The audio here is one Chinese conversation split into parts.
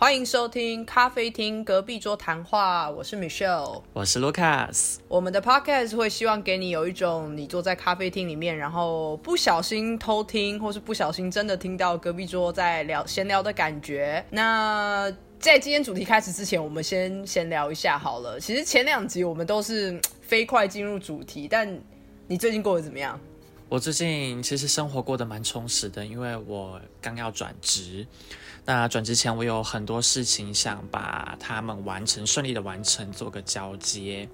欢迎收听咖啡厅隔壁桌谈话，我是 Michelle，我是 Lucas。我们的 Podcast 会希望给你有一种你坐在咖啡厅里面，然后不小心偷听，或是不小心真的听到隔壁桌在聊闲聊的感觉。那在今天主题开始之前，我们先闲聊一下好了。其实前两集我们都是飞快进入主题，但你最近过得怎么样？我最近其实生活过得蛮充实的，因为我刚要转职。那转职前，我有很多事情想把他们完成，顺利的完成，做个交接。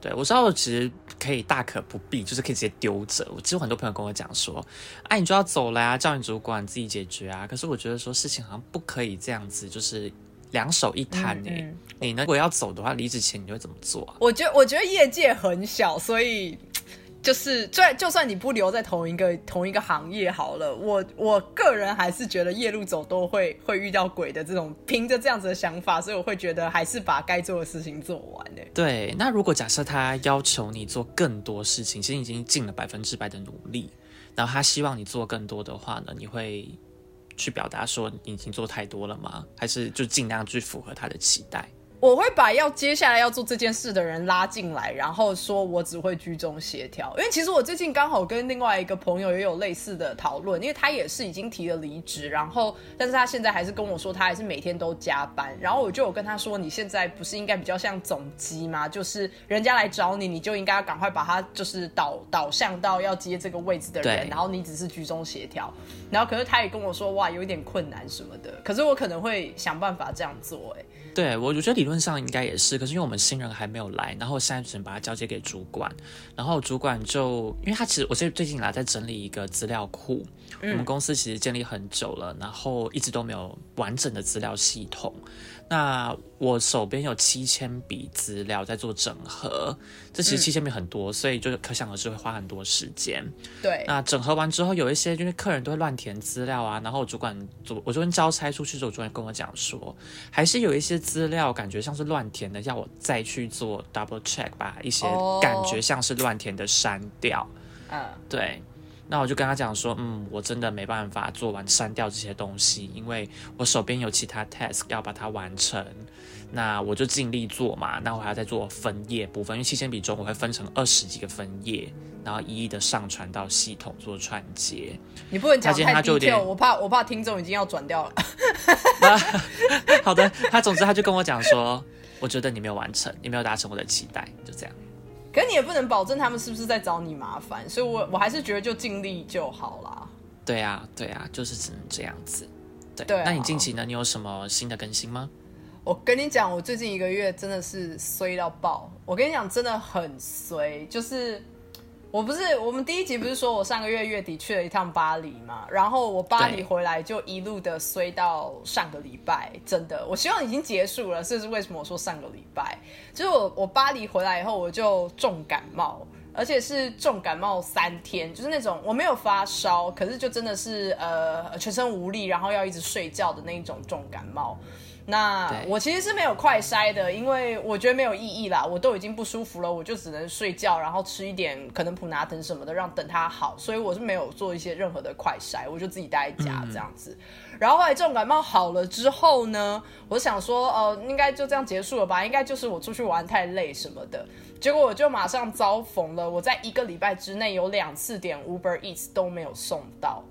对我知道，我其实可以大可不必，就是可以直接丢着。我其实很多朋友跟我讲说：“哎，你就要走了呀，叫你主管自己解决啊。”可是我觉得说事情好像不可以这样子，就是两手一摊哎。你呢？如果要走的话，离职前你会怎么做？我觉得，我觉得业界很小，所以。就是，就就算你不留在同一个同一个行业好了，我我个人还是觉得夜路走都会会遇到鬼的这种，凭着这样子的想法，所以我会觉得还是把该做的事情做完。对，那如果假设他要求你做更多事情，其实已经尽了百分之百的努力，然后他希望你做更多的话呢，你会去表达说你已经做太多了吗？还是就尽量去符合他的期待？我会把要接下来要做这件事的人拉进来，然后说我只会居中协调。因为其实我最近刚好跟另外一个朋友也有类似的讨论，因为他也是已经提了离职，然后但是他现在还是跟我说他还是每天都加班。然后我就有跟他说，你现在不是应该比较像总机吗？就是人家来找你，你就应该要赶快把他就是导导向到要接这个位置的人，然后你只是居中协调。然后可是他也跟我说，哇，有一点困难什么的。可是我可能会想办法这样做，哎。对，我我觉得理论上应该也是，可是因为我们新人还没有来，然后现在只能把它交接给主管，然后主管就因为他其实我最最近来在整理一个资料库，我们公司其实建立很久了，然后一直都没有完整的资料系统。那我手边有七千笔资料在做整合，这其实七千笔很多，所以就可想而知会花很多时间。对，那整合完之后，有一些就是客人都会乱填资料啊，然后主管主我昨天交差出去之后，主管跟我讲说，还是有一些资料感觉像是乱填的，要我再去做 double check，把一些感觉像是乱填的删掉。嗯，对。那我就跟他讲说，嗯，我真的没办法做完删掉这些东西，因为我手边有其他 task 要把它完成。那我就尽力做嘛。那我还要再做分页部分，因为七千笔中我会分成二十几个分页，然后一一的上传到系统做串接。你不能讲太低调，我怕我怕听众已经要转掉了。好的，他总之他就跟我讲说，我觉得你没有完成，你没有达成我的期待，就这样。可你也不能保证他们是不是在找你麻烦，所以我我还是觉得就尽力就好啦。对啊，对啊，就是只能这样子。对，那你近期呢？你有什么新的更新吗？我跟你讲，我最近一个月真的是衰到爆。我跟你讲，真的很衰，就是。我不是，我们第一集不是说我上个月月底去了一趟巴黎嘛？然后我巴黎回来就一路的衰到上个礼拜，真的，我希望已经结束了。这是为什么我说上个礼拜？就是我我巴黎回来以后我就重感冒，而且是重感冒三天，就是那种我没有发烧，可是就真的是呃全身无力，然后要一直睡觉的那一种重感冒。那我其实是没有快筛的，因为我觉得没有意义啦。我都已经不舒服了，我就只能睡觉，然后吃一点可能普拿疼什么的，让等它好。所以我是没有做一些任何的快筛，我就自己待在家这样子。然后后来重感冒好了之后呢，我想说，呃，应该就这样结束了吧？应该就是我出去玩太累什么的。结果我就马上遭逢了，我在一个礼拜之内有两次点 Uber Eats 都没有送到，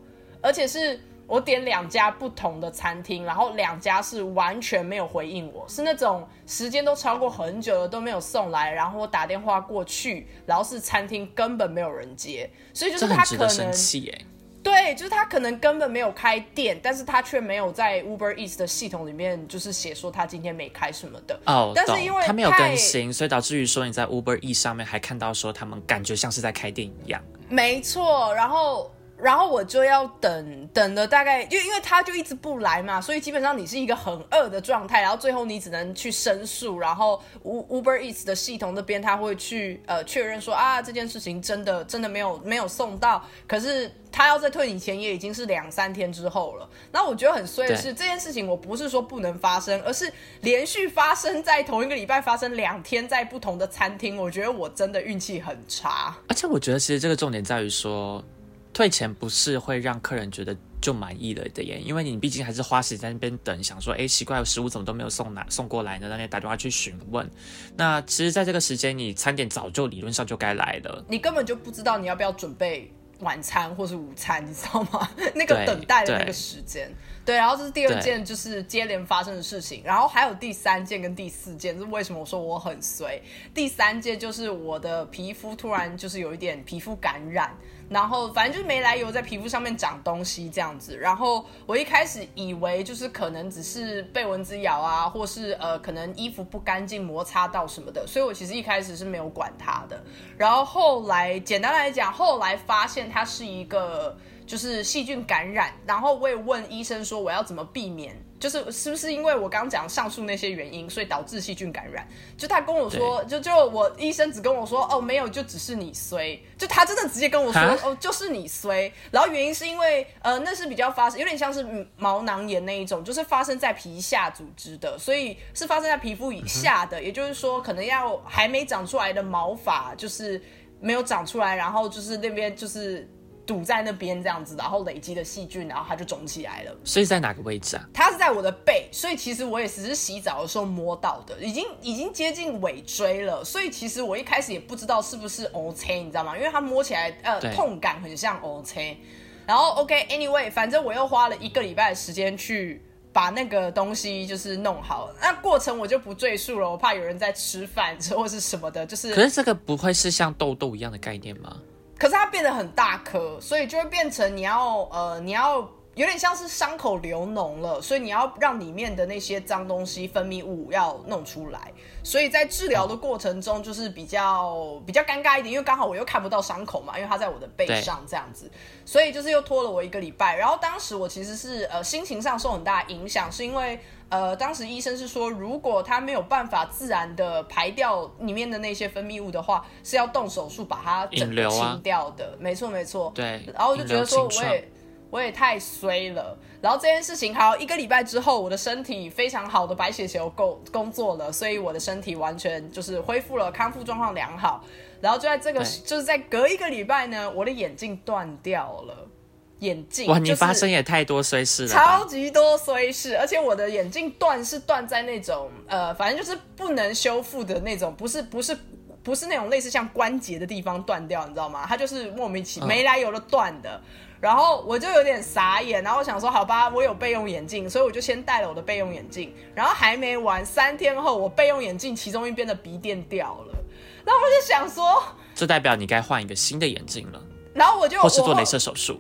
而且是。我点两家不同的餐厅，然后两家是完全没有回应我，是那种时间都超过很久了都没有送来，然后我打电话过去，然后是餐厅根本没有人接，所以就是他可能对，就是他可能根本没有开店，但是他却没有在 Uber Eats 的系统里面就是写说他今天没开什么的。哦，但是因为他没有更新，所以导致于说你在 Uber Eats 上面还看到说他们感觉像是在开店一样，没错，然后。然后我就要等等了大概，因为因为他就一直不来嘛，所以基本上你是一个很饿的状态。然后最后你只能去申诉，然后 Uber Eats 的系统那边他会去呃确认说啊这件事情真的真的没有没有送到，可是他要再退你钱也已经是两三天之后了。那我觉得很衰的是这件事情，我不是说不能发生，而是连续发生在同一个礼拜发生两天在不同的餐厅，我觉得我真的运气很差。而且我觉得其实这个重点在于说。退钱不是会让客人觉得就满意了的耶，因为你毕竟还是花时间在那边等，想说，哎，奇怪，食物怎么都没有送来送过来呢？那你打电话去询问。那其实，在这个时间，你餐点早就理论上就该来了，你根本就不知道你要不要准备晚餐或是午餐，你知道吗？那个等待的那个时间。对，然后这是第二件，就是接连发生的事情。然后还有第三件跟第四件，是为什么我说我很衰？第三件就是我的皮肤突然就是有一点皮肤感染。然后反正就是没来由在皮肤上面长东西这样子，然后我一开始以为就是可能只是被蚊子咬啊，或是呃可能衣服不干净摩擦到什么的，所以我其实一开始是没有管它的。然后后来简单来讲，后来发现它是一个。就是细菌感染，然后我也问医生说我要怎么避免，就是是不是因为我刚讲上述那些原因，所以导致细菌感染？就他跟我说，就就我医生只跟我说，哦，没有，就只是你衰，就他真的直接跟我说，哦，就是你衰。然后原因是因为，呃，那是比较发生，有点像是毛囊炎那一种，就是发生在皮下组织的，所以是发生在皮肤以下的，也就是说，可能要还没长出来的毛发，就是没有长出来，然后就是那边就是。堵在那边这样子，然后累积的细菌，然后它就肿起来了。所以在哪个位置啊？它是在我的背，所以其实我也只是洗澡的时候摸到的，已经已经接近尾椎了。所以其实我一开始也不知道是不是 O C，你知道吗？因为它摸起来呃痛感很像 O C。然后 OK，Anyway，反正我又花了一个礼拜的时间去把那个东西就是弄好。那过程我就不赘述了，我怕有人在吃饭或是什么的。就是，可是这个不会是像痘痘一样的概念吗？可是它变得很大颗，所以就会变成你要呃，你要有点像是伤口流脓了，所以你要让里面的那些脏东西分泌物要弄出来。所以在治疗的过程中，就是比较比较尴尬一点，因为刚好我又看不到伤口嘛，因为它在我的背上这样子，所以就是又拖了我一个礼拜。然后当时我其实是呃心情上受很大影响，是因为。呃，当时医生是说，如果他没有办法自然的排掉里面的那些分泌物的话，是要动手术把它整个清掉的。没错，没错。对。然后我就觉得说，我也我也太衰了。然后这件事情，好一个礼拜之后，我的身体非常好的白血球够工作了，所以我的身体完全就是恢复了，康复状况良好。然后就在这个，就是在隔一个礼拜呢，我的眼镜断掉了。眼镜哇，你发生也太多衰事了，超级多衰事，而且我的眼镜断是断在那种呃，反正就是不能修复的那种，不是不是不是那种类似像关节的地方断掉，你知道吗？它就是莫名其妙没来由的断的，然后我就有点傻眼，然后我想说好吧，我有备用眼镜，所以我就先戴了我的备用眼镜，然后还没完，三天后我备用眼镜其中一边的鼻垫掉了，然后我就想说，这代表你该换一个新的眼镜了，然后我就或是做镭射手术。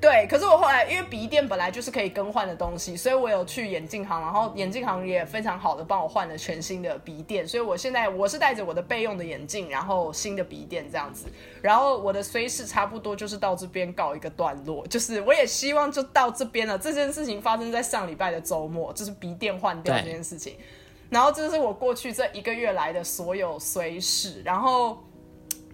对，可是我后来因为鼻垫本来就是可以更换的东西，所以我有去眼镜行，然后眼镜行也非常好的帮我换了全新的鼻垫，所以我现在我是戴着我的备用的眼镜，然后新的鼻垫这样子，然后我的虽是差不多就是到这边告一个段落，就是我也希望就到这边了。这件事情发生在上礼拜的周末，就是鼻垫换掉这件事情，然后这是我过去这一个月来的所有虽事，然后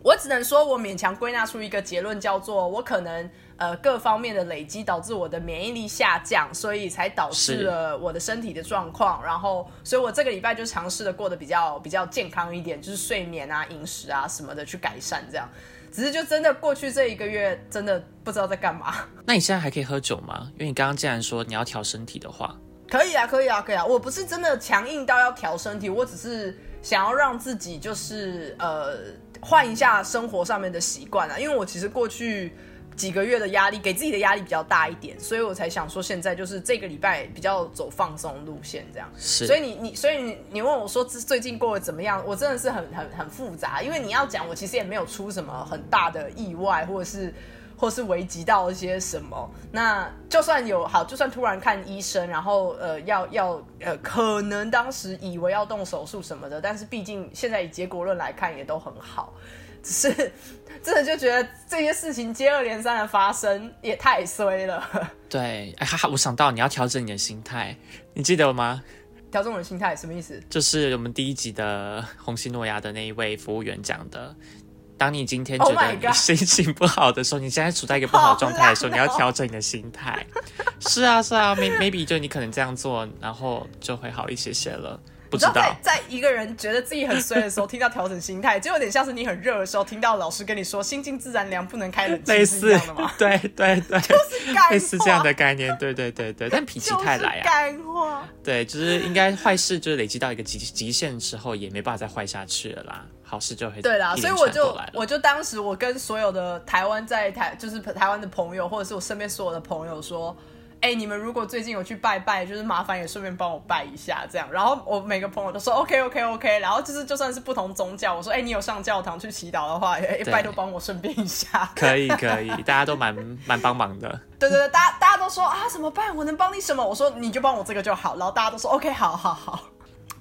我只能说我勉强归纳出一个结论，叫做我可能。呃，各方面的累积导致我的免疫力下降，所以才导致了我的身体的状况。然后，所以我这个礼拜就尝试的过得比较比较健康一点，就是睡眠啊、饮食啊什么的去改善。这样，只是就真的过去这一个月，真的不知道在干嘛。那你现在还可以喝酒吗？因为你刚刚既然说你要调身体的话，可以啊，可以啊，可以啊。我不是真的强硬到要调身体，我只是想要让自己就是呃换一下生活上面的习惯啊。因为我其实过去。几个月的压力，给自己的压力比较大一点，所以我才想说，现在就是这个礼拜比较走放松路线这样。是，所以你你所以你你问我说最近过得怎么样？我真的是很很很复杂，因为你要讲我其实也没有出什么很大的意外，或者是或是危及到一些什么。那就算有好，就算突然看医生，然后呃要要呃可能当时以为要动手术什么的，但是毕竟现在以结果论来看也都很好。只是 真的就觉得这些事情接二连三的发生也太衰了。对，哎哈哈，我想到你要调整你的心态，你记得吗？调整我的心态什么意思？就是我们第一集的红星诺亚的那一位服务员讲的，当你今天觉得你心情不好的时候，你现在处在一个不好的状态的时候，你要调整你的心态。是啊，是啊，maybe 就你可能这样做，然后就会好一些些了。不知道在在一个人觉得自己很衰的时候，听到调整心态，就有点像是你很热的时候，听到老师跟你说“心静自然凉，不能开冷气”一类似样的吗？对对对，就是干类似这样的概念，对对对对，但脾气太来啊，干话。对，就是应该坏事就是累积到一个极极限之后，也没办法再坏下去了啦，好事就会对啦，所以我就我就当时我跟所有的台湾在台就是台湾的朋友，或者是我身边所有的朋友说。哎、你们如果最近有去拜拜，就是麻烦也顺便帮我拜一下，这样。然后我每个朋友都说 OK OK OK，然后就是就算是不同宗教，我说哎、你有上教堂去祈祷的话，哎、拜托帮我顺便一下。可以可以，大家都蛮蛮帮忙的。对对对，大家大家都说啊怎么办？我能帮你什么？我说你就帮我这个就好。然后大家都说 OK，好好好。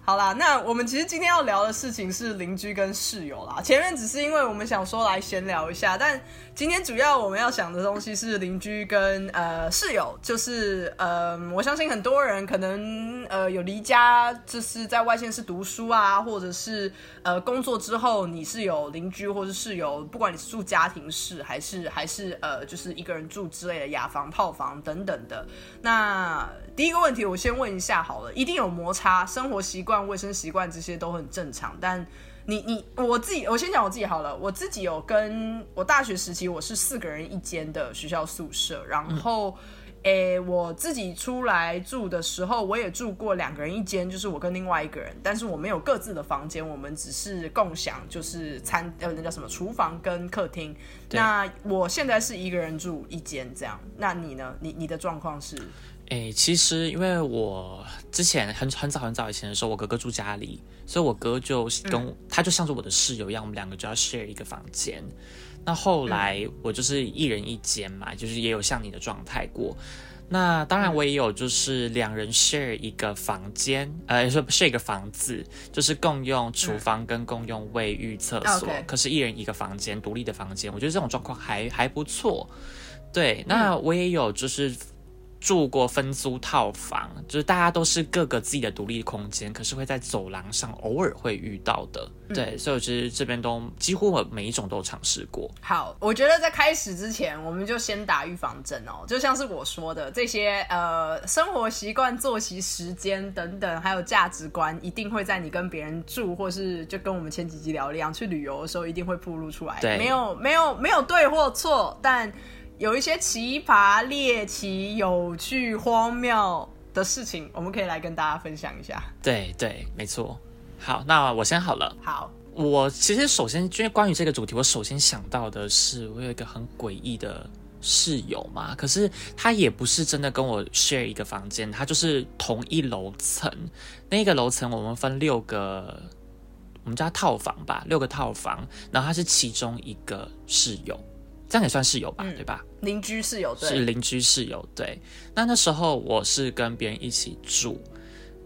好啦，那我们其实今天要聊的事情是邻居跟室友啦。前面只是因为我们想说来闲聊一下，但今天主要我们要想的东西是邻居跟呃室友，就是呃，我相信很多人可能呃有离家，就是在外县市读书啊，或者是呃工作之后你是有邻居或是室友，不管你是住家庭式还是还是呃就是一个人住之类的雅房、炮房等等的。那第一个问题，我先问一下好了，一定有摩擦，生活习惯、卫生习惯这些都很正常。但你你我自己，我先讲我自己好了。我自己有跟我大学时期，我是四个人一间的学校宿舍，然后。诶，我自己出来住的时候，我也住过两个人一间，就是我跟另外一个人，但是我们有各自的房间，我们只是共享，就是餐呃那叫什么厨房跟客厅。那我现在是一个人住一间这样，那你呢？你你的状况是？诶，其实因为我之前很很早很早以前的时候，我哥哥住家里，所以我哥就跟、他就像是我的室友一样，我们两个就要 share 一个房间。那后来我就是一人一间嘛，就是也有像你的状态过。那当然，我也有就是两人 share 一个房间，呃，说 share 一个房子，就是共用厨房跟共用卫浴、厕所可是一人一个房间，独立的房间。我觉得这种状况还还不错。对，那我也有就是住过分租套房，就是大家都是各个自己的独立空间，可是会在走廊上偶尔会遇到的。对，所以我其实这边都几乎我每一种都有尝试过。好，我觉得在开始之前，我们就先打预防针哦。就像是我说的，这些呃生活习惯、作息时间等等，还有价值观，一定会在你跟别人住，或是就跟我们前几集聊一样，去旅游的时候一定会暴露出来。对没有没有没有对或错，但有一些奇葩、猎奇、有趣、荒谬的事情，我们可以来跟大家分享一下。对对，没错。好，那我先好了。好，我其实首先，因为关于这个主题，我首先想到的是，我有一个很诡异的室友嘛，可是他也不是真的跟我 share 一个房间，他就是同一楼层。那个楼层我们分六个，我们叫它套房吧，六个套房，然后他是其中一个室友，这样也算室友吧，对吧？邻居室友对，是邻居室友，对。那那时候我是跟别人一起住，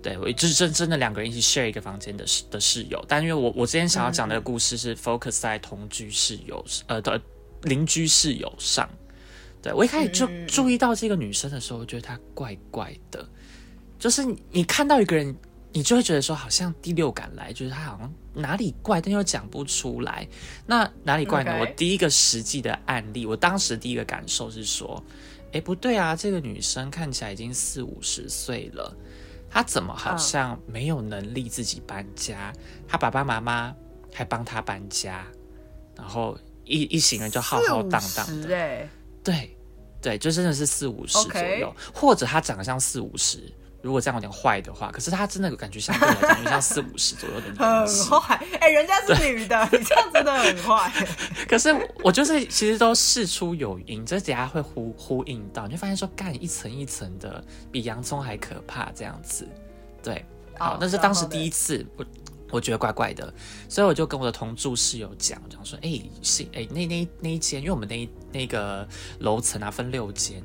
对我就是真真的两个人一起 share 一个房间的室的室友。但因为我我之前想要讲的故事是 focus 在同居室友呃的邻居室友上。对我一开始就注意到这个女生的时候，我觉得她怪怪的，就是你你看到一个人，你就会觉得说好像第六感来，就是她好像哪里怪，但又讲不出来。那哪里怪呢我第一个实际的案例，我当时第一个感受是说，哎，不对啊，这个女生看起来已经四五十岁了，她怎么好像没有能力自己搬家？她爸爸妈妈还帮她搬家，然后一一行人就浩浩荡荡的，哎，对对，就真的是四五十左右或者她长得像四五十。如果这样有点坏的话，可是他真的感觉相对来讲，就像四五十左右的年很。坏，哎、人家是女的，你这样真的很坏。可是我就是其实都事出有因，这等下会呼呼应到，你就发现说干一层一层的，比洋葱还可怕这样子。对，好，好那是当时第一次，我我觉得怪怪的，所以我就跟我的同住室友讲，讲说，哎、是哎、那那那一间，因为我们那一那个楼层啊分六间。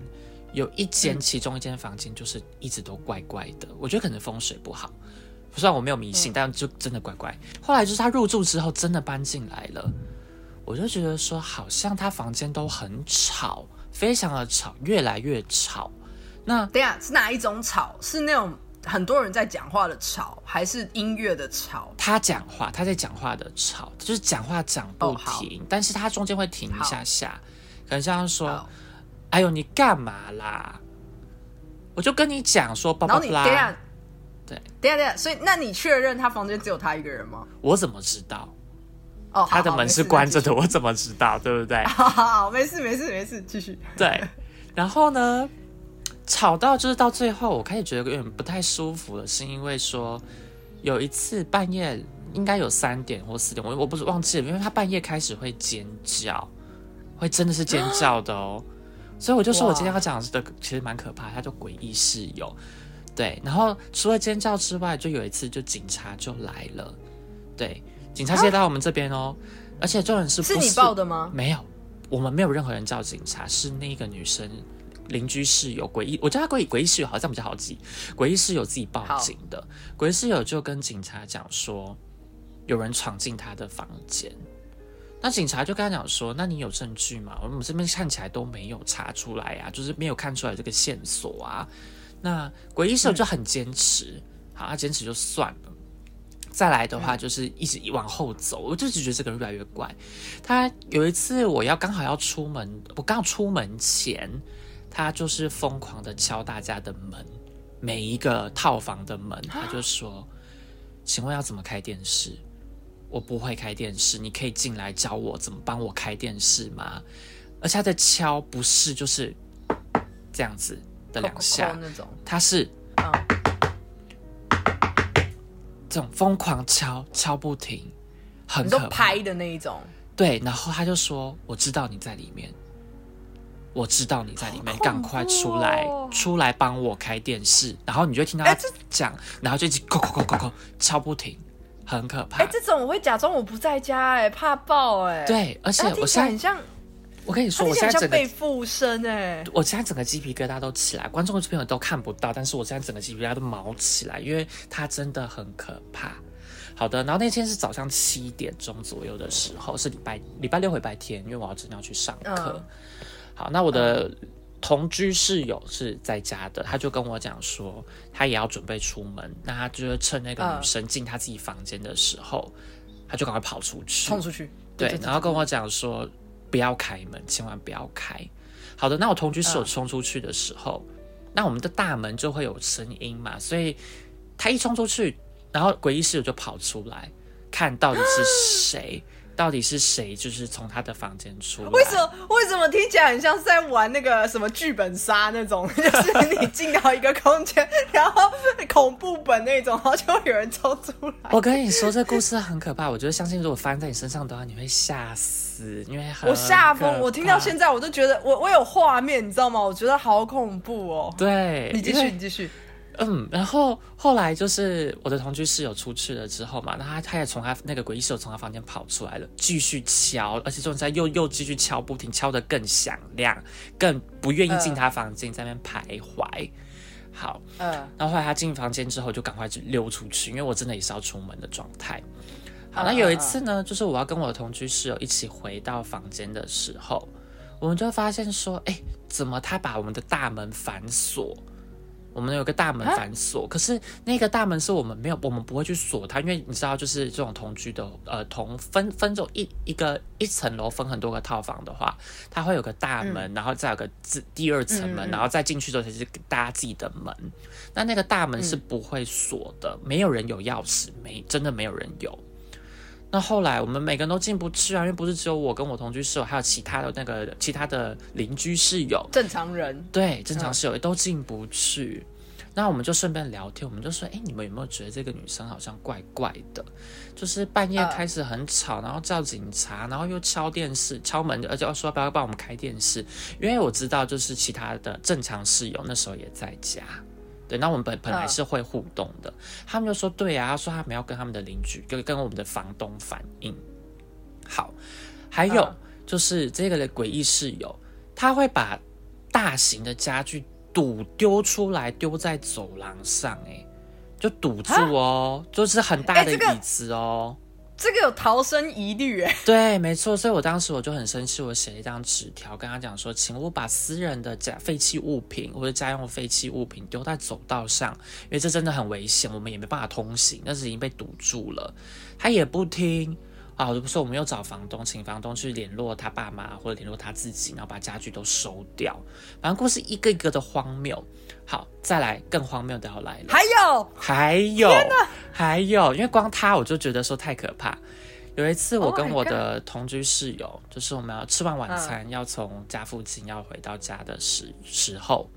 有一间，嗯其中一间房间就是一直都怪怪的，我觉得可能风水不好。虽然我没有迷信，但就真的怪怪。后来就是他入住之后，真的搬进来了，我就觉得说，好像他房间都很吵，非常的吵，越来越吵。那等下是哪一种吵？是那种很多人在讲话的吵，还是音乐的吵？他讲话，他在讲话的吵，就是讲话讲不停，但是他中间会停一下下，可能像说好，哎呦，你干嘛啦？我就跟你讲说，然后你等下啦，，对，等一下等下，所以那你确认他房间只有他一个人吗？我怎么知道？哦，他的门是关着的，我怎么知道？对不对？好好好，没事没事没事，继续。对，然后呢，吵到就是到最后，我开始觉得有点不太舒服了，是因为说有一次半夜应该有三点或四点，我我不是忘记了，因为他半夜开始会尖叫，会真的是尖叫的哦，所以我就说我今天要讲的其实蛮可怕，他就诡异室友。对，然后除了尖叫之外，就有一次就警察就来了，对，警察接到我们这边哦，而且重点是不是你报的吗？没有，我们没有任何人叫警察，是那个女生邻居室友诡异，我叫她诡异诡异室友好像比较好记，诡异室友自己报警的，诡异室友就跟警察讲说有人闯进他的房间，那警察就跟他讲说，那你有证据吗？我们这边看起来都没有查出来啊，就是没有看出来这个线索啊。那鬼医生就很坚持，好，他坚持就算了。再来的话，就是一直往后走，我就只觉得这个人越来越怪。他有一次，我要刚好要出门，我刚出门前，他就是疯狂的敲大家的门，每一个套房的门，他就说：“请问要怎么开电视？我不会开电视，你可以进来教我怎么帮我开电视吗？”而且他的敲不是就是这样子。的两下那种，他是这种疯狂敲敲不停，很可拍的那一种。对，然后他就说：“我知道你在里面，我知道你在里面，赶快出来，出来帮我开电视。”然后你就听到他讲，然后就一直叩叩叩叩叩敲不停，很可怕。哎，这种我会假装我不在家，哎，怕爆，哎。对，而且我现在很像。我跟你说，我现在整个被附身哎！我现在整个鸡皮疙瘩都起来，观众朋友都看不到，但是我现在整个鸡皮疙瘩都毛起来，因为它真的很可怕。好的，然后那天是早上七点钟左右的时候，是礼拜礼拜六、礼拜天，因为我要真的要去上课。好，那我的同居室友是在家的，他就跟我讲说，他也要准备出门，那他就是趁那个女生进他自己房间的时候，他就赶快跑出去，冲出去，对，然后跟我讲说。不要开门，千万不要开。好的，那我同居室友冲出去的时候，那我们的大门就会有声音嘛，所以他一冲出去，然后诡异室友就跑出来，看到底是谁。到底是谁？就是从他的房间出来？为什么？为什么听起来很像是在玩那个什么剧本杀那种？就是你进到一个空间，然后恐怖本那种，然后就会有人冲出来。我跟你说，这故事很可怕。我觉得相信，如果发生在你身上的话，你会吓死，因为我吓疯。我听到现在，我都觉得我我有画面，你知道吗？我觉得好恐怖哦。对，你继续，你继续。嗯，然后后来就是我的同居室友出去了之后嘛，那他他也从他那个诡异室友从他房间跑出来了，继续敲，而且就在又又继续敲不停，敲得更响亮，更不愿意进他房间，在那边徘徊。好，嗯，然后后来他进房间之后就赶快去溜出去，因为我真的也是要出门的状态。好，那有一次呢，就是我要跟我的同居室友一起回到房间的时候，我们就发现说，哎，怎么他把我们的大门反锁？我们有个大门反锁，可是那个大门是我们没有，我们不会去锁它，因为你知道，就是这种同居的，呃，同分分走一一个一层楼分很多个套房的话，它会有个大门，然后再有个自第二层门，然后再进去之后才是大家自己的门。那那个大门是不会锁的，没有人有钥匙，没真的没有人有。那后来我们每个人都进不去啊，因为不是只有我跟我同居室友，还有其他的那个其他的邻居室友，正常人对正常室友也都进不去。那我们就顺便聊天，我们就说，哎，你们有没有觉得这个女生好像怪怪的？就是半夜开始很吵，然后叫警察，然后又敲电视、敲门，而且要说不要帮我们开电视，因为我知道就是其他的正常室友那时候也在家。对，那我们本本来是会互动的，他们就说对啊，他说他们要跟他们的邻居，跟跟我们的房东反映。好，还有就是这个的诡异室友，他会把大型的家具堵丢出来，丢在走廊上，哎，就堵住哦，就是很大的椅子哦。这个有逃生疑虑哎，对，没错，所以我当时我就很生气，我写了一张纸条跟他讲说，请我把私人的家废弃物品或者家用废弃物品丢在走道上，因为这真的很危险，我们也没办法通行，但是已经被堵住了。他也不听，啊，我就说我们又找房东，请房东去联络他爸妈或者联络他自己，然后把家具都收掉。反正故事一个一个的荒谬。好，再来更荒谬的要来了，还有？还有还有，因为光他我就觉得说太可怕。有一次我 Oh 跟我的同居室友，就是我们要吃完晚餐，要从家附近要回到家的时时候，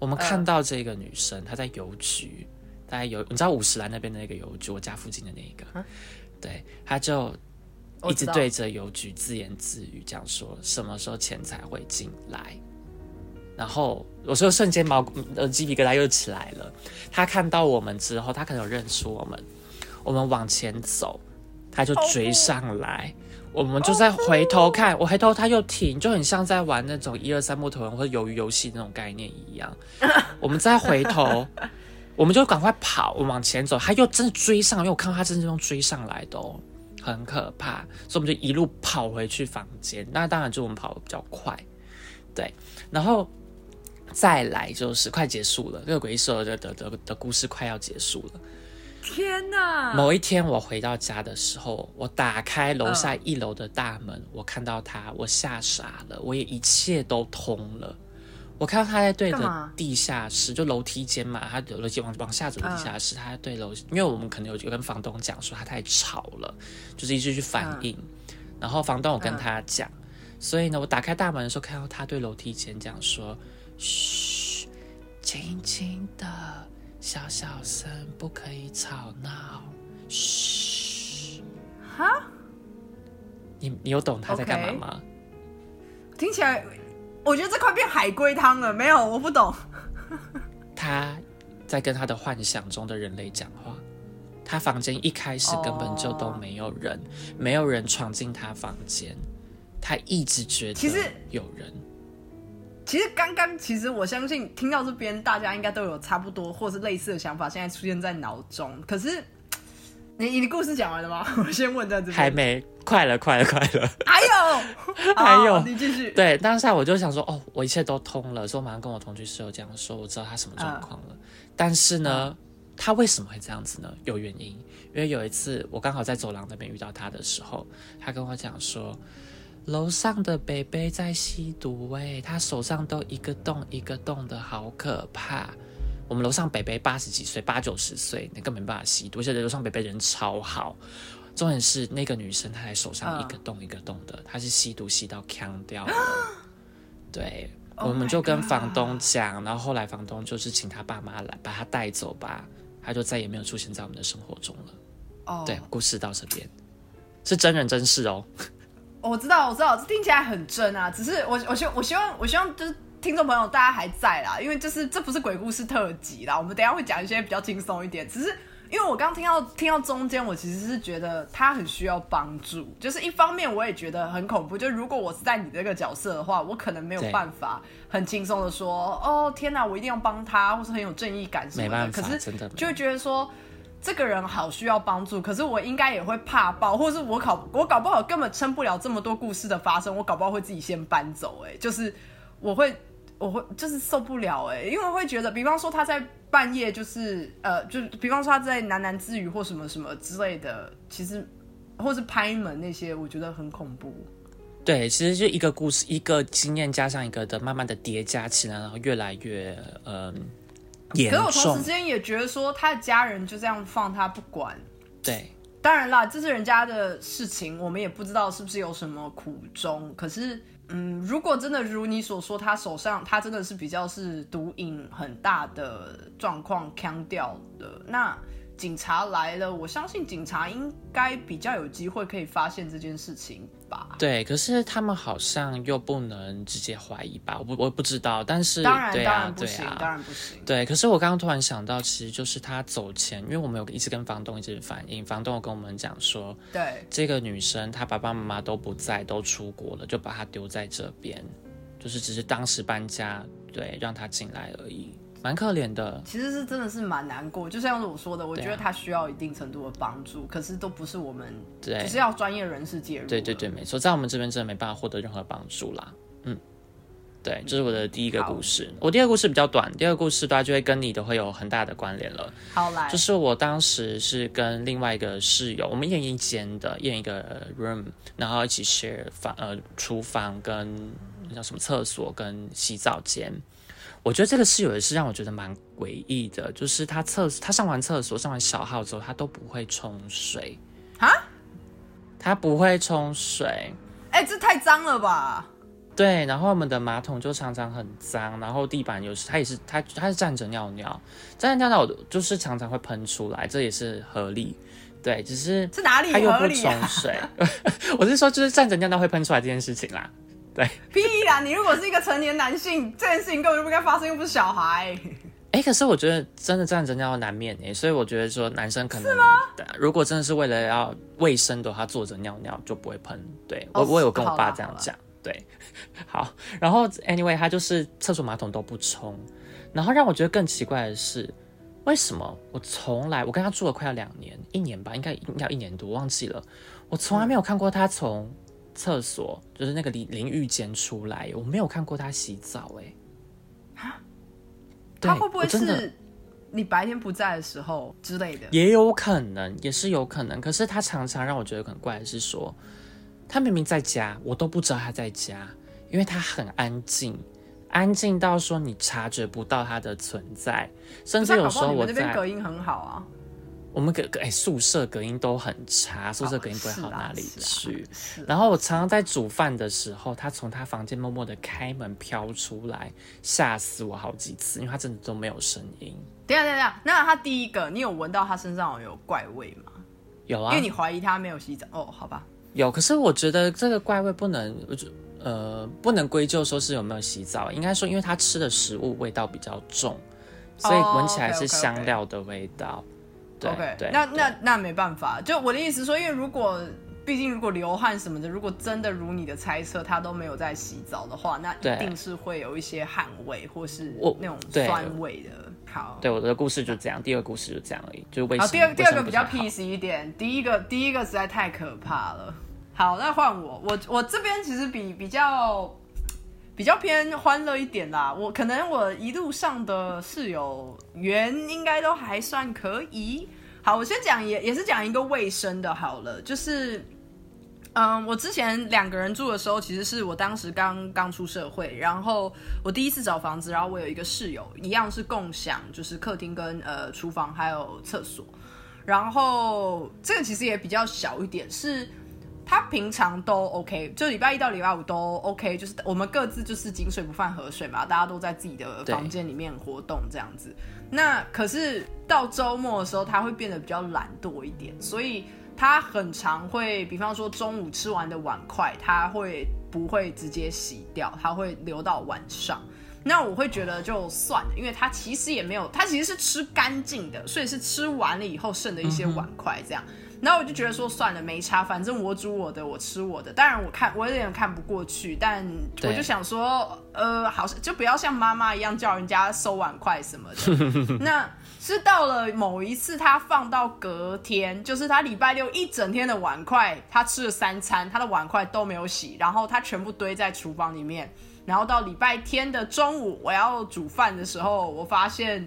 我们看到这个女生，她在邮局，大概邮，你知道五十岚那边的那个邮局，我家附近的那一个，对，她就一直对着邮局自言自语，这样说什么时候钱才会进来。然后我说瞬间毛呃鸡皮疙瘩又起来了。他看到我们之后，他可能有认出我们，我们往前走，他就追上来。我们就在回头看，我回头他又停，就很像在玩那种一二三木头人或者鱿鱼游戏那种概念一样。我们再回头，我们就赶快跑，我们往前走，他又真的追上，因为我看到他真的用追上来的哦，很可怕，所以我们就一路跑回去房间。那当然就我们跑得比较快，对，然后再来就是快结束了，这个诡异社的的的的故事快要结束了。天哪！某一天我回到家的时候，我打开楼下一楼的大门，我看到他，我吓傻了，我也一切都通了。我看到他在对着地下室，就楼梯间嘛，他有楼梯往往下走的地下室，他在对楼，因为我们可能有有跟房东讲说他太吵了，就是一直去反应，然后房东有跟他讲，所以呢，我打开大门的时候看到他对楼梯间讲说：“嘘，轻轻的，小小声，不可以吵闹。”嘘，哈，你你有懂他在干嘛吗？听起来，我觉得这快变海龟汤了。没有，我不懂。他在跟他的幻想中的人类讲话。他房间一开始根本就都没有人没有人闯进他房间。他一直觉得其实有人，其实刚刚，其实我相信听到这边，大家应该都有差不多或是类似的想法，现在出现在脑中。可是，你你的故事讲完了吗？我先问在这边。还没，快了，快了，快了。还有，还有你继续。对，当下我就想说，哦，我一切都通了，所以我马上跟我同居室友这样说，我知道他什么状况了。但是呢，他为什么会这样子呢？有原因，因为有一次我刚好在走廊那边遇到他的时候，他跟我讲说，楼上的北北在吸毒、欸，他手上都一个洞一个洞的，好可怕。我们楼上北北八十几岁，八九十岁，你根本没办法吸毒，而且楼上北北人超好。重点是那个女生，她在手上一个洞一个洞的，她是吸毒吸到呛掉了。对，Oh 我们就跟房东讲，然后后来房东就是请他爸妈来把他带走吧，他就再也没有出现在我们的生活中了。哦，对，故事到这边是真人真事哦。我知道，我知道，这听起来很真啊。只是我，我希我希望，我希望就是听众朋友大家还在啦，因为就是这不是鬼故事特辑啦，我们等一下会讲一些比较轻松一点。只是因为我刚听到听到中间，我其实是觉得他很需要帮助，就是一方面我也觉得很恐怖，就如果我是在你这个角色的话，我可能没有办法很轻松的说，哦天哪，我一定要帮他，或是很有正义感什么的。可是真的就会觉得说。这个人好需要帮助，可是我应该也会怕爆，或是我搞我搞不好根本撑不了这么多故事的发生，我搞不好会自己先搬走、哎，就是我会我会就是受不了、哎，因为我会觉得，比方说他在半夜就是呃，就比方说他在喃喃自语或什么什么之类的，其实或是拍门那些，我觉得很恐怖。对，其实就一个故事，一个经验加上一个的，慢慢的叠加起来，然后越来越嗯严可是我同时。间也觉得说，他的家人就这样放他不管，对，当然啦，这是人家的事情，我们也不知道是不是有什么苦衷。可是，嗯，如果真的如你所说，他手上他真的是比较是毒瘾很大的状况腔掉的，那警察来了，我相信警察应该比较有机会可以发现这件事情吧。对，可是他们好像又不能直接怀疑吧？我不我不知道，但是当然，对啊当然不行，当然不行。对，可是我刚刚突然想到，其实就是他走前，因为我们有一直跟房东一直反映，房东有跟我们讲说，对，这个女生她爸爸妈妈都不在，都出国了，就把她丢在这边，就是只是当时搬家，对，让她进来而已，蛮可怜的。其实是真的是蛮难过，就像是我说的，我觉得他需要一定程度的帮助，可是都不是我们，对只是要专业人士介入。对对对，，没错，在我们这边真的没办法获得任何帮助啦。嗯对，这是我的第一个故事。我第二个故事比较短，第二个故事大家就会跟你的会有很大的关联了。好来，就是我当时是跟另外一个室友，我们一人一间的，一人一个 room，然后一起 share 房呃厨房跟叫什么厕所跟洗澡间。我觉得这个室友也是让我觉得蛮诡异的，就是他厕他上完厕所上完小号之后，他都不会冲水啊，他不会冲水。哎，这太脏了吧？对，然后我们的马桶就常常很脏，然后地板有时他也是他他是站着尿尿，站着尿尿就是常常会喷出来，这也是合理。对，只是是哪里他又不冲水，我是说就是站着尿尿会喷出来这件事情啦。对，屁啦！你如果是一个成年男性，这件事情根本就不该发生，又不是小孩。哎，可是我觉得真的站着尿难免哎，所以我觉得说男生可能，如果真的是为了要卫生的话，坐着尿尿就不会喷。对我，我有跟我爸这样讲。对，好，然后 anyway，他就是厕所马桶都不冲，然后让我觉得更奇怪的是，为什么我从来我跟他住了快要两年，一年吧，应该应该一年多，忘记了，我从来没有看过他从。厕所就是那个淋淋浴间出来，我没有看过他洗澡哎，啊，他会不会是你白天不在的时候之类的？也有可能，也是有可能。可是他常常让我觉得很怪的是说，他明明在家，我都不知道他在家，因为他很安静，安静到说你察觉不到他的存在，甚至有时候我那边隔音很好啊。我们隔隔哎，宿舍隔音都很差，宿舍隔音不会好哪里去。然后我常常在煮饭的时候，他从他房间默默的开门飘出来，吓死我好几次，因为他真的都没有声音。等下等下，那他第一个，你有闻到他身上有怪味吗？有啊，因为你怀疑他没有洗澡。哦，好吧。有，可是我觉得这个怪味不能，呃，不能归咎说是有没有洗澡，应该说因为他吃的食物味道比较重，所以闻起来是香料的味道。OK，那那那没办法，就我的意思说，因为如果毕竟如果流汗什么的，如果真的如你的猜测，他都没有在洗澡的话，那一定是会有一些汗味或是那种酸味的。好，对我的故事就这样，第二个故事就这样而已，就是为第二第二个比较 peace 一点，第一个第一个实在太可怕了。好，那换我，我我这边其实比比较。比较偏欢乐一点啦，我可能我一路上的室友缘应该都还算可以。好，我先讲也也是讲一个卫生的，好了，就是，嗯，我之前两个人住的时候，其实是我当时刚刚出社会，然后我第一次找房子，然后我有一个室友，一样是共享，就是客厅跟呃厨房还有厕所，然后这个其实也比较小一点，是。他平常都 OK，就礼拜一到礼拜五都 OK，就是我们各自就是井水不犯河水嘛，大家都在自己的房间里面活动这样子。那可是到周末的时候，他会变得比较懒惰一点，所以他很常会，比方说中午吃完的碗筷，他会不会直接洗掉，他会留到晚上。那我会觉得就算了，因为他其实也没有，他其实是吃干净的，所以是吃完了以后剩的一些碗筷这样。然后我就觉得说算了，没差，反正我煮我的，我吃我的。当然我看我有点看不过去，但我就想说，呃，好像，就不要像妈妈一样叫人家收碗筷什么的。那是到了某一次，他放到隔天，就是他礼拜六一整天的碗筷，他吃了三餐，他的碗筷都没有洗，然后他全部堆在厨房里面。然后到礼拜天的中午，我要煮饭的时候，我发现。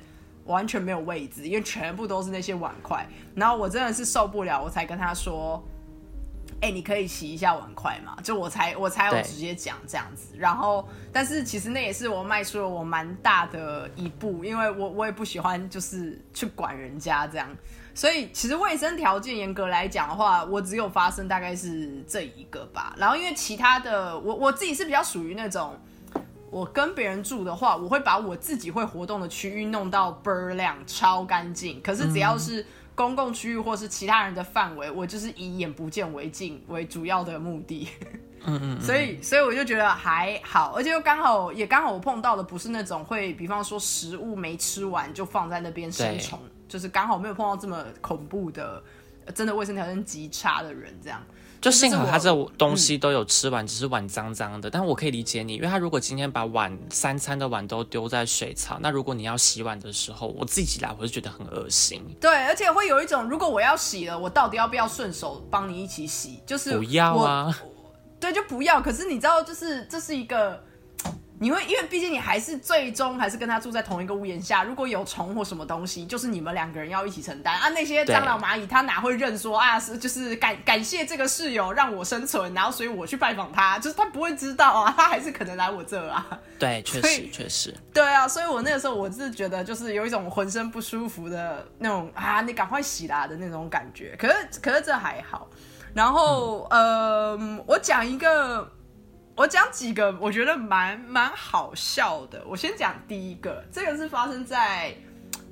完全没有位置，因为全部都是那些碗筷。然后我真的是受不了，我才跟他说：“哎，你可以洗一下碗筷嘛？”就我才我才有直接讲这样子。然后，但是其实那也是我迈出了我蛮大的一步，因为我我也不喜欢就是去管人家这样。所以其实卫生条件严格来讲的话，我只有发生大概是这一个吧。然后因为其他的，我我自己是比较属于那种。我跟别人住的话，我会把我自己会活动的区域弄到倍儿亮、超干净。可是只要是公共区域或是其他人的范围，我就是以眼不见为净为主要的目的。嗯嗯。所以，所以我就觉得还好，而且又刚好也刚好我碰到的不是那种会，比方说食物没吃完就放在那边生虫，就是刚好没有碰到这么恐怖的，真的卫生条件极差的人这样。就幸好他这东西都有吃完，只是碗脏脏的。但我可以理解你，因为他如果今天把碗三餐的碗都丢在水槽，那如果你要洗碗的时候，我自己来，我就觉得很恶心。对，而且会有一种，如果我要洗了，我到底要不要顺手帮你一起洗？就是不要啊。对，就不要。可是你知道，就是这是一个你会因为毕竟你还是最终还是跟他住在同一个屋檐下，如果有虫或什么东西，就是你们两个人要一起承担啊。那些蟑螂蚂蚁他哪会认说啊是就是感 感谢这个室友让我生存，然后所以我去拜访他，就是他不会知道啊，他还是可能来我这啊。对，确实确实。对啊，所以我那个时候我是觉得就是有一种浑身不舒服的那种啊，你赶快洗啦的那种感觉。可是可是这还好。然后呃，我讲一个。我讲几个我觉得蛮蛮好笑的。我先讲第一个，这个是发生在，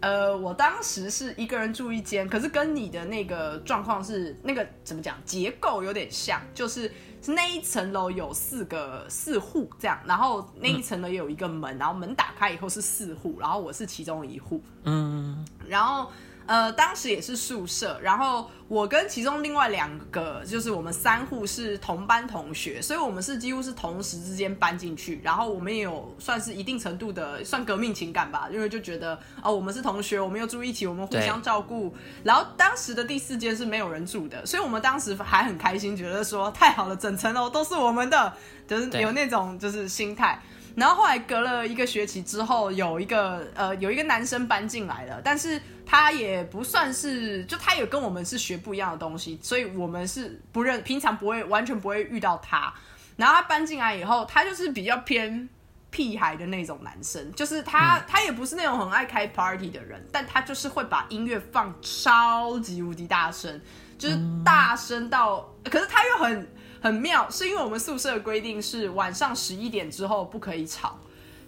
呃，我当时是一个人住一间，可是跟你的那个状况是那个怎么讲，结构有点像，就是是那一层楼有四个四户这样，然后那一层楼有一个门，然后门打开以后是四户，然后我是其中一户，嗯，然后。呃，当时也是宿舍，然后我跟其中另外两个，就是我们三户是同班同学，所以我们是几乎是同时之间搬进去，然后我们也有算是一定程度的算革命情感吧，因为就觉得哦，我们是同学，我们又住一起，我们互相照顾。然后当时的第四间是没有人住的，所以我们当时还很开心，觉得说太好了，整层楼都是我们的，就是有那种就是心态。然后后来隔了一个学期之后，有一个呃有一个男生搬进来了，但是他也不算是，就他也跟我们是学不一样的东西，所以我们是不认，平常不会完全不会遇到他。然后他搬进来以后，他就是比较偏屁孩的那种男生，就是他他也不是那种很爱开 party 的人，但他就是会把音乐放超级无敌大声，就是大声到，可是他又很。很妙，是因为我们宿舍的规定是晚上十一点之后不可以吵，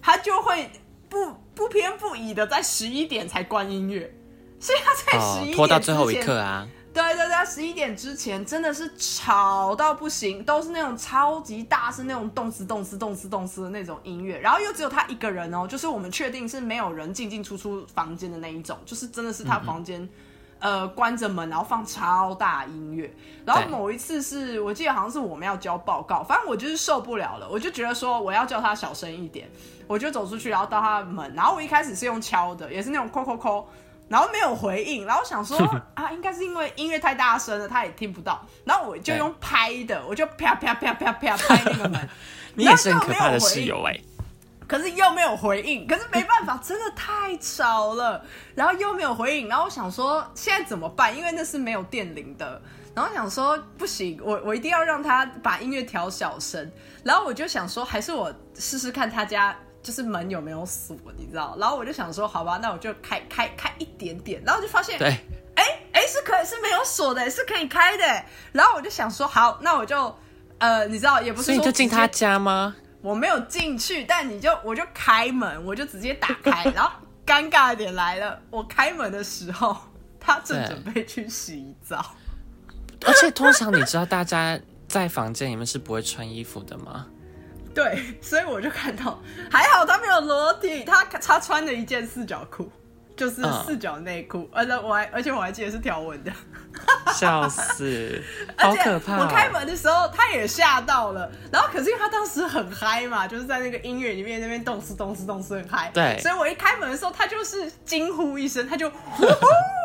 他就会不不偏不倚的在十一点才关音乐，所以他在十一点拖到最后一刻啊。对对对，十一点之前真的是吵到不行，都是那种超级大声、那种动词动词动词动词的那种音乐，然后又只有他一个人哦，就是我们确定是没有人进进出出房间的那一种，就是真的是他房间。呃，关着门，然后放超大音乐。然后某一次是我记得好像是我们要交报告，反正我就是受不了了，我就觉得说我要叫他小声一点，我就走出去，然后到他的门，然后我一开始是用敲的，也是那种扣扣扣，然后没有回应，然后想说 啊，应该是因为音乐太大声了，他也听不到，然后我就用拍的，我就啪啪啪啪啪拍那个门，你也是很可怕的室友哎。可是又没有回应，可是没办法，真的太吵了，然后又没有回应，然后我想说现在怎么办？因为那是没有电铃的，然后想说不行，我我一定要让他把音乐调小声，然后我就想说还是我试试看他家就是门有没有锁，你知道？然后我就想说好吧，那我就开开开一点点，然后就发现对，哎哎是可以是没有锁的，是可以开的，然后我就想说好，那我就呃你知道也不是，所以就进他家吗？我没有进去，但你就我就开门，我就直接打开，然后尴尬点来了，我开门的时候，他正准备去洗澡，而且通常你知道大家在房间里面是不会穿衣服的吗？对，所以我就看到，还好他没有裸体，他他穿着一件四角裤。就是四角内裤，而且我还而且我还记得是条纹的，笑死，好可怕！我开门的时候他也吓到了，然后可是因为他当时很嗨嘛，就是在那个音乐里面那边动次动次动次很嗨，对，所以我一开门的时候他就是惊呼一声，他就呼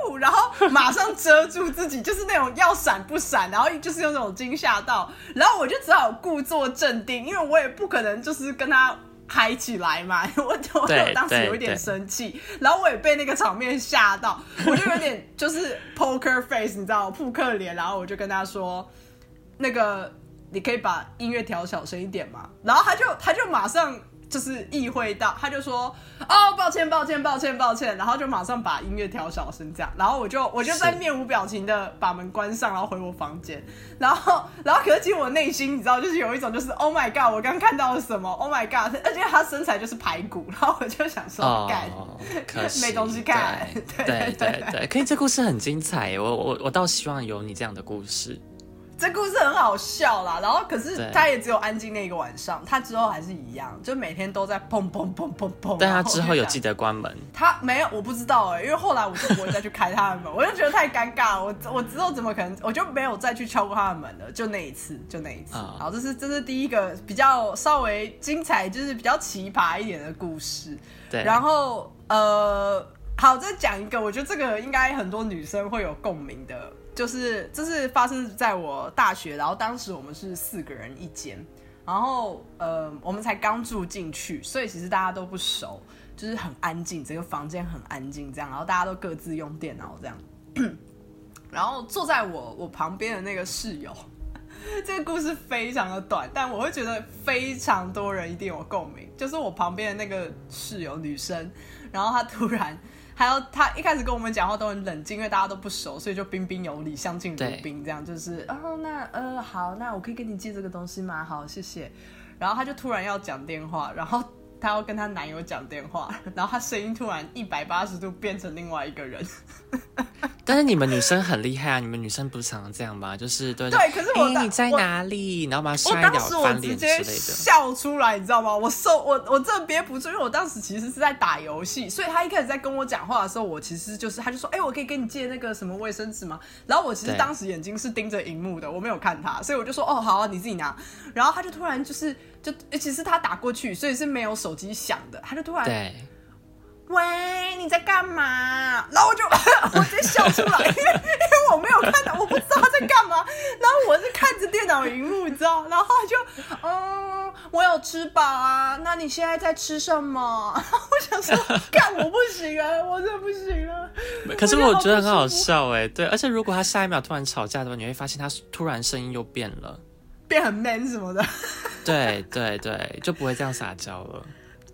呼，然后马上遮住自己，就是那种要闪不闪，然后就是用那种惊吓到，然后我就只好故作镇定，因为我也不可能就是跟他。嗨起来嘛！我我当时有一点生气，然后我也被那个场面吓到，我就有点就是 poker face，你知道扑克脸，然后我就跟他说，那个你可以把音乐调小声一点嘛，然后他就他就马上。就是意会到，他就说：“哦，抱歉，抱歉，抱歉，抱歉。”然后就马上把音乐调小声，这样。然后我就我就在面无表情的把门关上，然后回我房间。然后，然后可是其实我内心你知道，就是有一种就是 “Oh my god”，我刚看到了什么？“Oh my god”，而且他身材就是排骨。然后我就想说，干，没东西看。对 对对，可以，这故事很精彩。我我我倒希望有你这样的故事。这故事很好笑啦，然后可是他也只有安静那一个晚上，他之后还是一样，就每天都在砰砰砰砰砰。但他之后有记得关门？他没有，我不知道哎，因为后来我就不会再去开他的门，我就觉得太尴尬了，我我之后怎么可能，我就没有再去敲过他的门了，就那一次，就那一次。好，这是这是第一个比较稍微精彩，就是比较奇葩一点的故事。对，然后呃，好，再讲一个，我觉得这个应该很多女生会有共鸣的。就是这是发生在我大学，然后当时我们是四个人一间，然后呃，我们才刚住进去，所以其实大家都不熟，就是很安静，整个房间很安静这样，然后大家都各自用电脑这样。然后坐在我我旁边的那个室友，这个故事非常的短，但我会觉得非常多人一定有共鸣。就是我旁边的那个室友女生，然后她突然，还有他一开始跟我们讲话都很冷静，因为大家都不熟，所以就彬彬有礼，相敬如宾，这样就是哦，那呃好，那我可以跟你借这个东西吗？好，谢谢。然后他就突然要讲电话，然后。她要跟她男友讲电话，然后她声音突然一百八十度变成另外一个人。但是你们女生很厉害啊！你们女生不是常常这样吗？就是对对，可是我你在哪里？然后把它摔掉、翻脸之类的，笑出来，你知道吗？我受我我真的憋不住，因为我当时其实是在打游戏，所以他一开始在跟我讲话的时候，我其实就是他就说：“哎，我可以跟你借那个什么卫生纸吗？”然后我其实当时眼睛是盯着荧幕的，我没有看他，所以我就说：“哦，好，你自己拿。”然后他就突然就是。就其是他打过去，所以是没有手机响的。他就突然对，喂，你在干嘛？然后我就 我直接笑出来，因为因为我没有看到，我不知道他在干嘛。然后我是看着电脑荧幕，你知道？然后就，嗯，我有吃饱啊。那你现在在吃什么？我想说，干我不行啊，我真的不行啊。可是我觉得很好笑哎，对，而且如果他下一秒突然吵架的话，你会发现他突然声音又变了。变很 man 什么的，对对对，就不会这样撒娇了。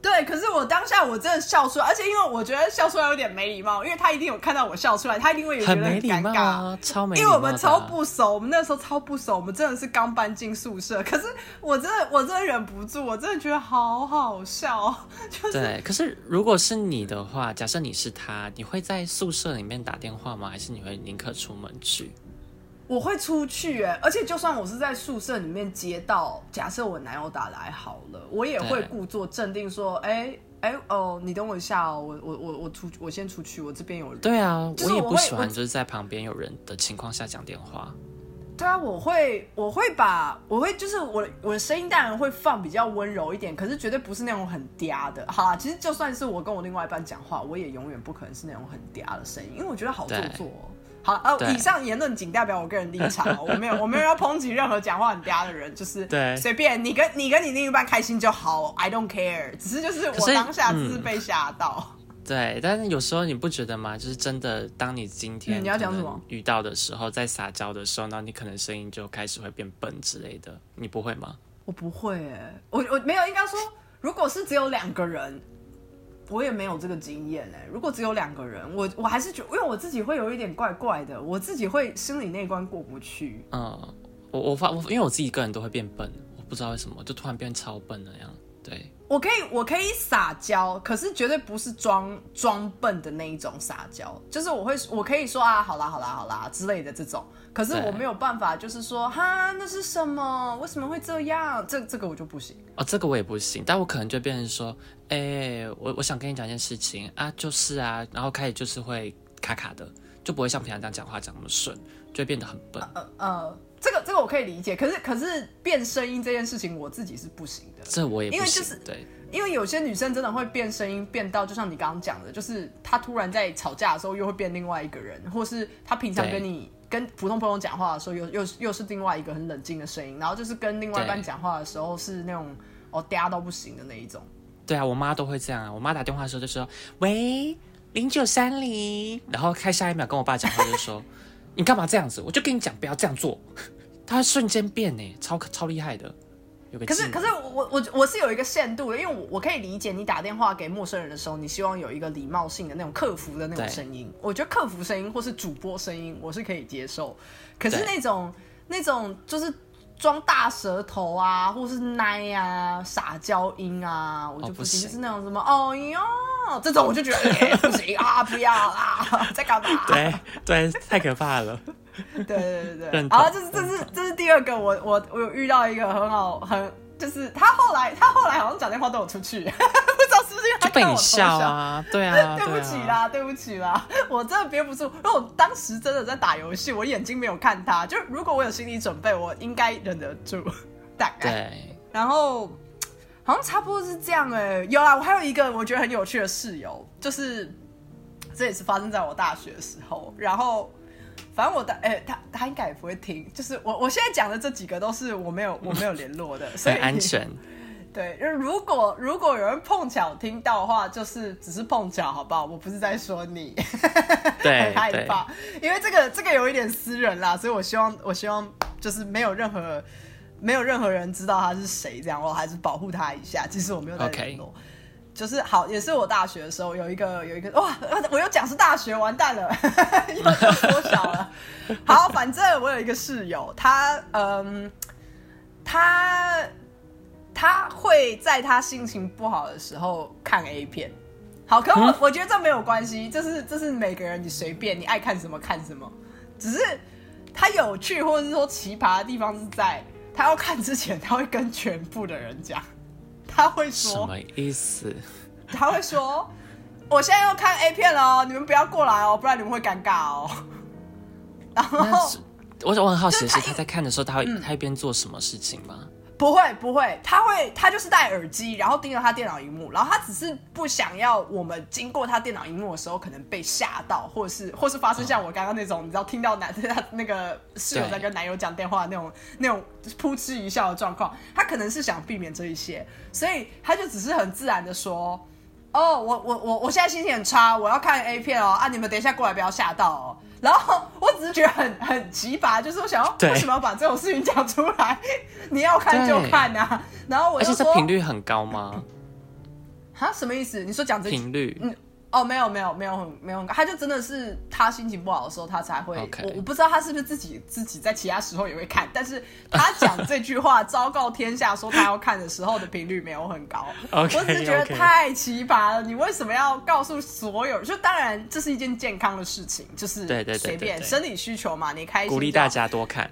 对，可是我当下我真的笑出来，而且因为我觉得笑出来有点没礼貌，因为他一定有看到我笑出来，他一定会觉得很尴尬，超没因为我们超不熟，我们那时候超不熟，我们真的是刚搬进宿舍。可是我真的我真的忍不住，我真的觉得好好笑。就对，可是如果是你的话，假设你是他，你会在宿舍里面打电话吗？还是你会宁可出门去？我会出去哎，而且就算我是在宿舍里面接到，假设我男友打来好了，我也会故作镇定说，哎哎哦，你等我一下哦，我我我我出我先出去，我这边有人。对啊，我也不喜欢就是在旁边有人的情况下讲电话。对啊，我会我会把我会就是我我的声音当然会放比较温柔一点，可是绝对不是那种很嗲的。好，其实就算是我跟我另外一半讲话，我也永远不可能是那种很嗲的声音，因为我觉得好做作。好，呃，以上言论仅代表我个人立场，我没有，我没有要抨击任何讲话很嗲的人，就是对随便你跟你跟你另一半开心就好，I don't care。只是就是我当下只是被吓到。对，但是有时候你不觉得吗？就是真的，当你今天你要讲什么遇到的时候，在撒娇的时候，那你可能声音就开始会变笨之类的，你不会吗？我不会，哎，我我没有，应该说，如果是只有两个人。我也没有这个经验哎。如果只有两个人，我我还是觉，因为我自己会有一点怪怪的，我自己会心里那关过不去。嗯，我我发我，因为我自己个人都会变笨，我不知道为什么，就突然变超笨那样。对，我可以我可以撒娇，可是绝对不是装装笨的那一种撒娇，就是我会我可以说啊，好啦好啦好啦之类的这种。可是我没有办法，就是说哈，那是什么？为什么会这样？这这个我就不行哦，这个我也不行。但我可能就变成说，哎，我我想跟你讲一件事情啊，就是啊，然后开始就是会卡卡的，就不会像平常这样讲话讲那么顺，就会变得很笨。呃呃，这个这个我可以理解。可是可是变声音这件事情，我自己是不行的。这我也因为就是对，因为有些女生真的会变声音，变到就像你刚刚讲的，就是她突然在吵架的时候又会变另外一个人，或是她平常跟你。跟普通朋友讲话的时候，又又又是另外一个很冷静的声音，然后就是跟另外一半讲话的时候，是那种哦嗲到不行的那一种。对啊，我妈都会这样啊。我妈打电话的时候就说：“喂，零九三零。”然后开下一秒跟我爸讲话就说：“你干嘛这样子？我就跟你讲不要这样做。”他瞬间变呢，超超厉害的。可是可是我我我是有一个限度的，因为我我可以理解你打电话给陌生人的时候，你希望有一个礼貌性的那种客服的那种声音。我觉得客服声音或是主播声音我是可以接受，可是那种那种就是装大舌头啊，或是奶啊、撒娇音啊，我就不行。就是那种什么哦哟这种，我就觉得 不行啊，不要啦，在干嘛？对对，太可怕了。对对对对，好，这是这是这是第二个，我我我有遇到一个很好很，就是他后来他后来好像讲电话都有出去，不知道是不是因为他被你笑啊？对啊，对不起啦，对不起啦，我真的憋不住，因为我当时真的在打游戏，我眼睛没有看他，就如果我有心理准备，我应该忍得住，大概。对，然后好像差不多是这样哎，有啦，我还有一个我觉得很有趣的室友，就是这也是发生在我大学的时候，然后。反正我的哎、他他应该也不会听，就是我我现在讲的这几个都是我没有 我没有联络的，所以很安全。对，如果如果有人碰巧听到的话，就是只是碰巧，好不好？我不是在说你，对 很害对怕，因为这个这个有一点私人啦，所以我希望我希望就是没有任何没有任何人知道他是谁，这样我还是保护他一下。其实我没有在联络。就是好，也是我大学的时候有一个有一个哇，我又讲是大学，完蛋了，又 又缩小了。好，反正我有一个室友，他嗯，他他会在他心情不好的时候看 A 片。好，可我、我觉得这没有关系，这是这是每个人你随便你爱看什么看什么，只是他有趣或者是说奇葩的地方是在他要看之前，他会跟全部的人讲，他会说什么意思？他会说：“我现在要看 A 片了哦，你们不要过来哦，不然你们会尴尬哦。”然后我我很好奇的是他是，他在看的时候，他会嗯他一边做什么事情吗？不会不会，他会他就是戴耳机，然后盯着他电脑荧幕，然后他只是不想要我们经过他电脑荧幕的时候可能被吓到，或者是或是发生像我刚刚那种，你知道听到男他 那个室友在跟男友讲电话那种那种扑哧一笑的状况，他可能是想避免这一些，所以他就只是很自然的说。哦，我我我我现在心情很差，我要看 A 片哦啊！你们等一下过来，不要吓到哦。然后我只是觉得很很奇葩，就是我想要为什么要把这种事情讲出来？你要看就看啊！然后我而且这就说频率很高吗？啊，什么意思？你说讲这频率嗯，哦，没有没有没有很没有很高，他就真的是他心情不好的时候，他才会。我我不知道他是不是自己自己在其他时候也会看，但是他讲这句话昭告天下说他要看的时候的频率没有很高。我只是觉得太奇葩了，你为什么要告诉所有？就当然这是一件健康的事情，就是对对对随便生理需求嘛，你开心鼓励大家多看。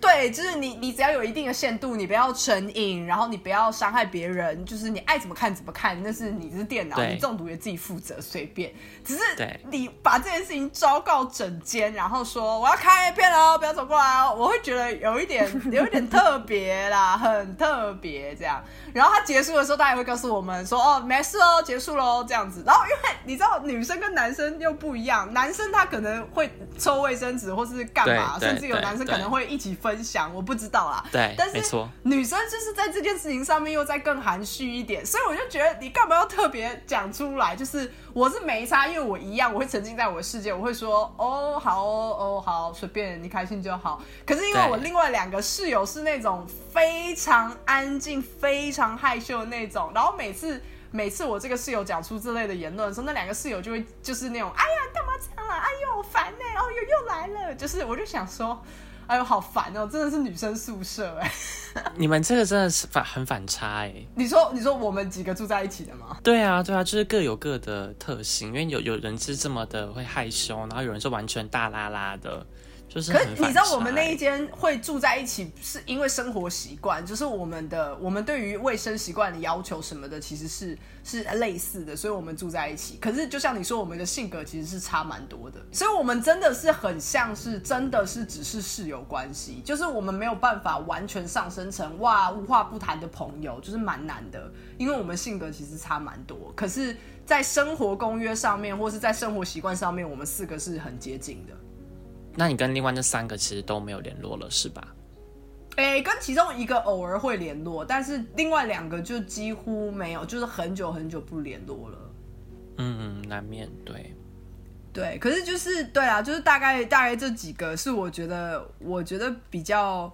对，就是你，你只要有一定的限度，你不要成瘾，然后你不要伤害别人，就是你爱怎么看怎么看，那是你是电脑，你中毒也自己负责，随便。只是对你把这件事情昭告整间，然后说我要开 A 片哦，不要走过来哦，我会觉得有一点有一点特别啦，很特别这样。然后他结束的时候，他也会告诉我们说哦，没事哦，结束喽这样子。然后因为你知道女生跟男生又不一样，男生他可能会抽卫生纸或是干嘛，甚至有男生可能会一起分享，我不知道啦。对但是女生就是在这件事情上面又再更含蓄一点，所以我就觉得你干嘛要特别讲出来？就是我是没差，因为我一样，我会沉浸在我的世界，我会说哦好哦哦好，随便你开心就好。可是因为我另外两个室友是那种非常安静、非常害羞的那种，然后每次。每次我这个室友讲出这类的言论的时候，那两个室友就会就是那种，哎呀，干嘛这样啦？哎呦，烦呢、哦呦又来了，就是我就想说，哎呦，好烦哦，真的是女生宿舍哎、你们这个真的是反很反差哎。你说，你说我们几个住在一起的吗？对啊，对啊，就是各有各的特性，因为有有人是这么的会害羞，然后有人是完全大拉拉的，就是可是你知道，我们那一间会住在一起，是因为生活习惯，就是我们的我们对于卫生习惯的要求什么的，其实是是类似的，所以我们住在一起。可是就像你说，我们的性格其实是差蛮多的，所以我们真的是很像是真的是只是室友关系，就是我们没有办法完全上升成哇无话不谈的朋友，就是蛮难的，因为我们性格其实差蛮多。可是，在生活公约上面，或是在生活习惯上面，我们四个是很接近的。那你跟另外那三个其实都没有联络了，是吧？诶、跟其中一个偶尔会联络，但是另外两个就几乎没有，就是很久很久不联络了。嗯嗯，难免对。对，可是就是对啊，就是大概大概这几个是我觉得我觉得比较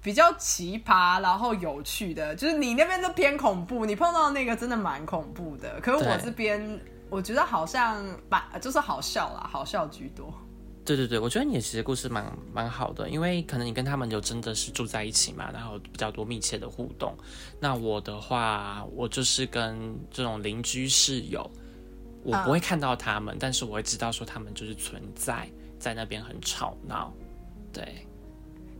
比较奇葩，然后有趣的，就是你那边都偏恐怖，你碰到那个真的蛮恐怖的。可是我这边我觉得好像蛮就是好笑啦，好笑居多。对对对，我觉得你其实故事蛮蛮好的，因为可能你跟他们有真的是住在一起嘛，然后比较多密切的互动。那我的话，我就是跟这种邻居室友，我不会看到他们，但是我会知道说他们就是存在在那边很吵闹。对，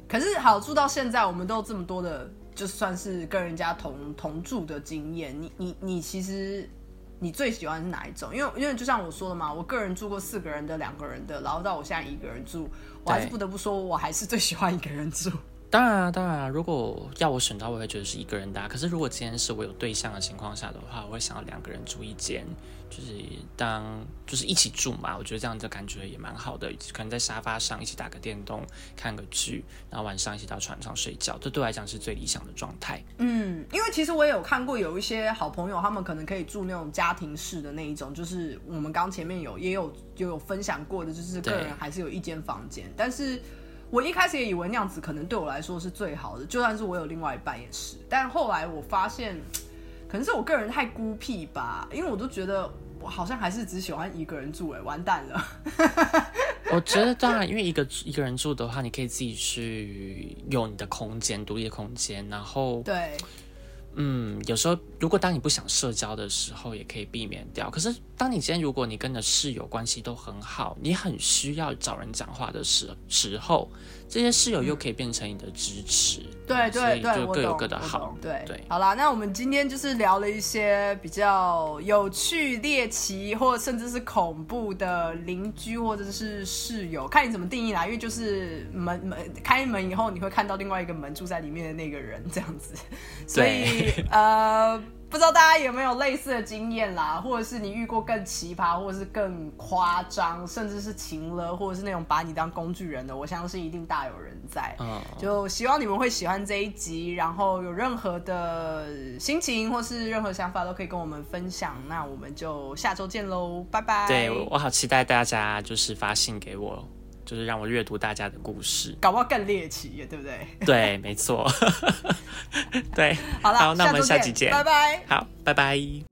可是好住到现在，我们都有这么多的，就算是跟人家同同住的经验。你你你其实你最喜欢是哪一种？因为因为就像我说的嘛，我个人住过四个人的、两个人的，然后到我现在一个人住，我还是不得不说，我还是最喜欢一个人住。当然啊，当然啊，如果要我选到，我会觉得是一个人搭啊、可是如果今天是我有对象的情况下的话，我会想要两个人住一间，就是当就是一起住嘛，我觉得这样的感觉也蛮好的，可能在沙发上一起打个电动、看个剧，然后晚上一起到床上睡觉，这对我来讲是最理想的状态。嗯，因为其实我也有看过有一些好朋友，他们可能可以住那种家庭式的那一种，就是我们刚前面有也有就有分享过的，就是个对人还是有一间房间，但是。我一开始也以为那样子可能对我来说是最好的，就算是我有另外一半也是。但后来我发现，可能是我个人太孤僻吧，因为我都觉得我好像还是只喜欢一个人住、哎，完蛋了。我觉得当然，因为一个一个人住的话，你可以自己去有你的空间，独立的空间，然后对，嗯，有时候如果当你不想社交的时候，也可以避免掉。可是当你今天如果你跟你的室友关系都很好，你很需要找人讲话的时时候，这些室友又可以变成你的支持。对对对，就各有我懂我各的好懂。对对好啦，那我们今天就是聊了一些比较有趣、猎奇，或甚至是恐怖的邻居或者是室友，看你怎么定义啦。因为就是门门开门以后，你会看到另外一个门住在里面的那个人这样子，所以呃。不知道大家有没有类似的经验啦，或者是你遇过更奇葩，或者是更夸张，甚至是情了，或者是那种把你当工具人的，我相信一定大有人在。嗯，就希望你们会喜欢这一集，然后有任何的心情或是任何想法都可以跟我们分享。那我们就下周见喽，拜拜。对我我好期待大家就是发信给我，就是让我阅读大家的故事。搞不好更猎奇，对不对？对，没错。对，好了，那我们下期见。拜拜。好，拜拜。